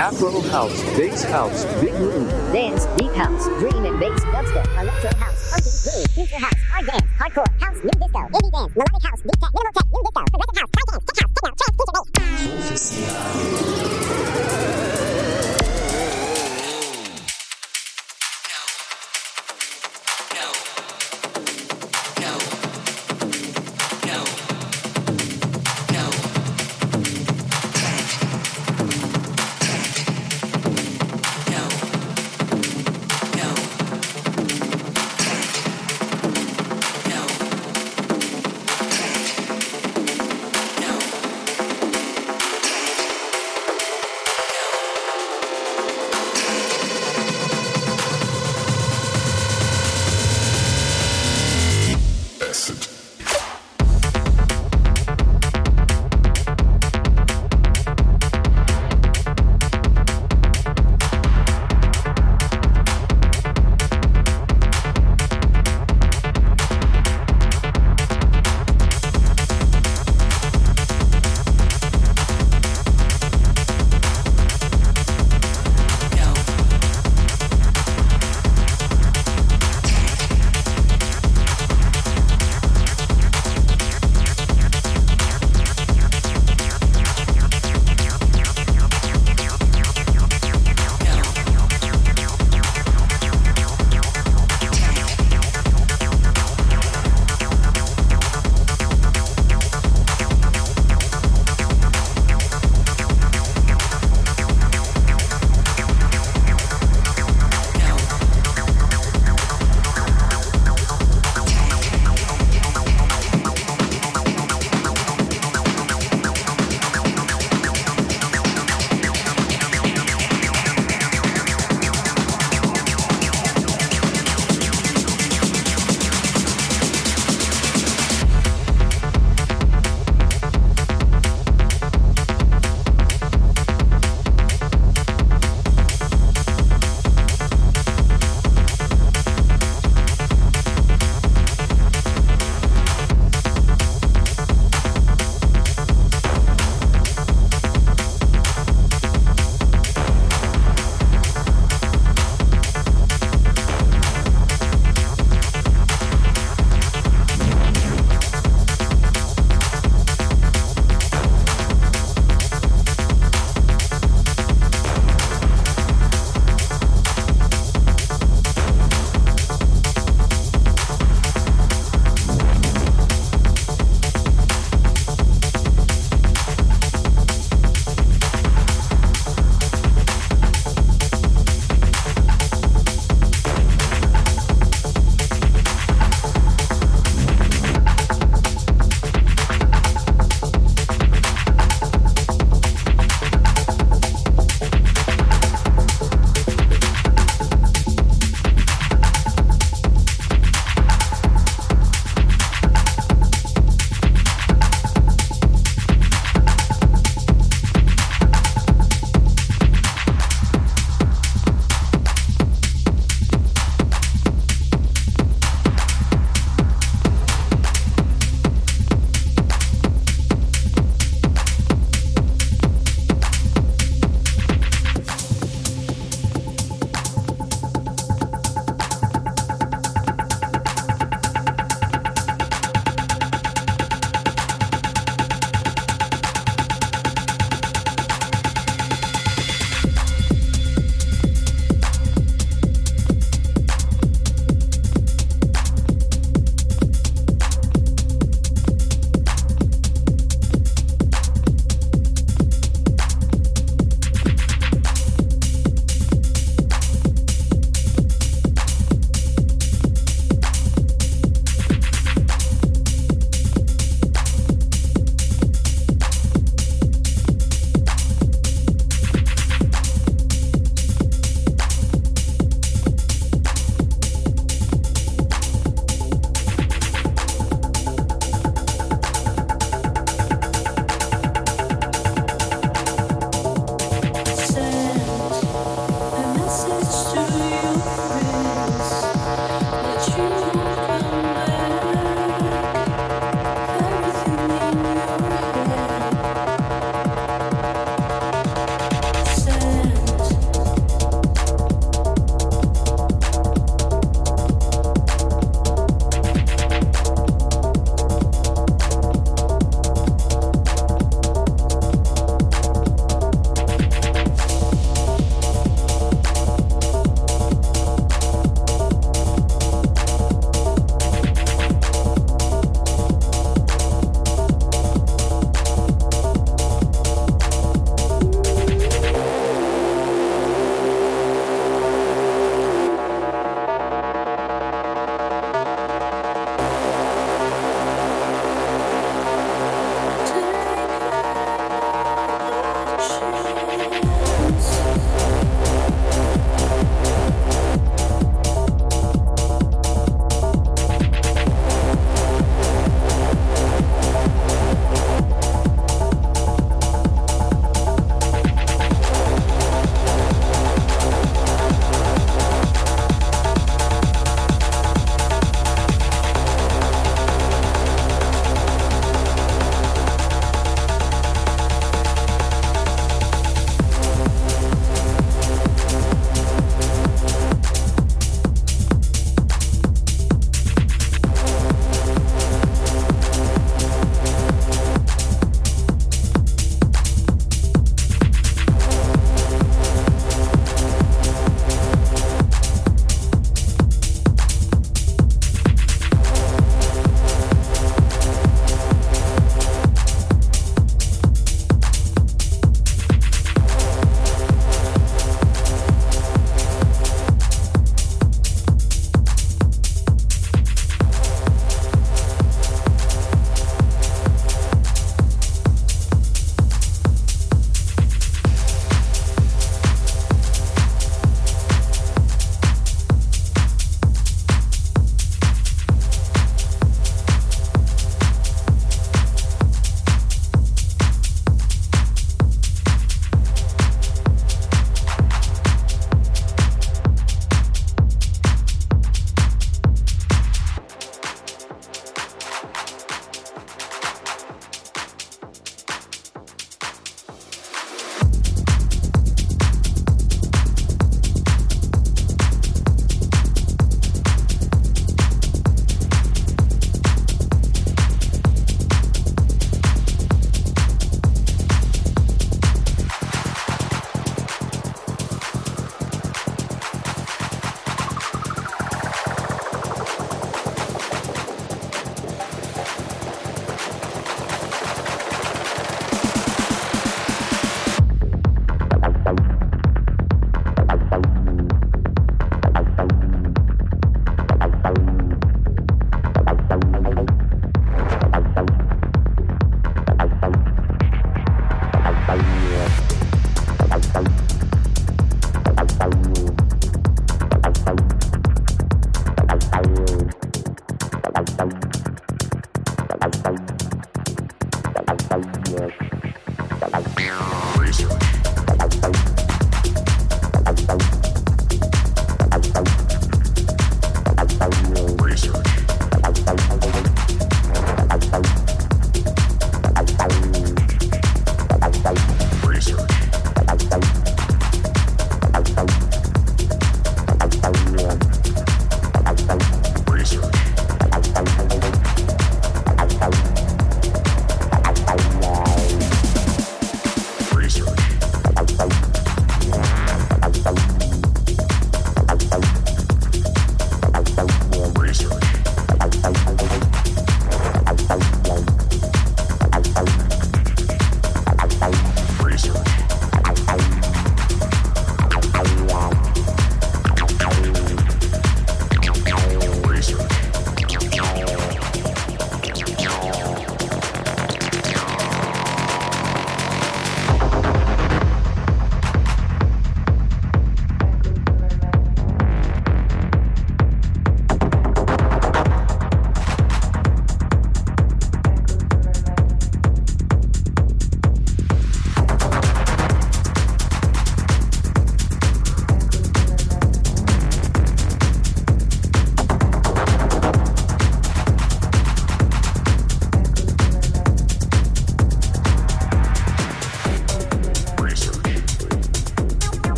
Afro house, bass house, big room, Dance, deep house, drum and bass, dubstep, electro house, funky, groove, future house, hard dance, hardcore, house, new disco, indie dance, melodic house, deep tech, minimal tech, new disco, progressive house,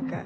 motherfucker.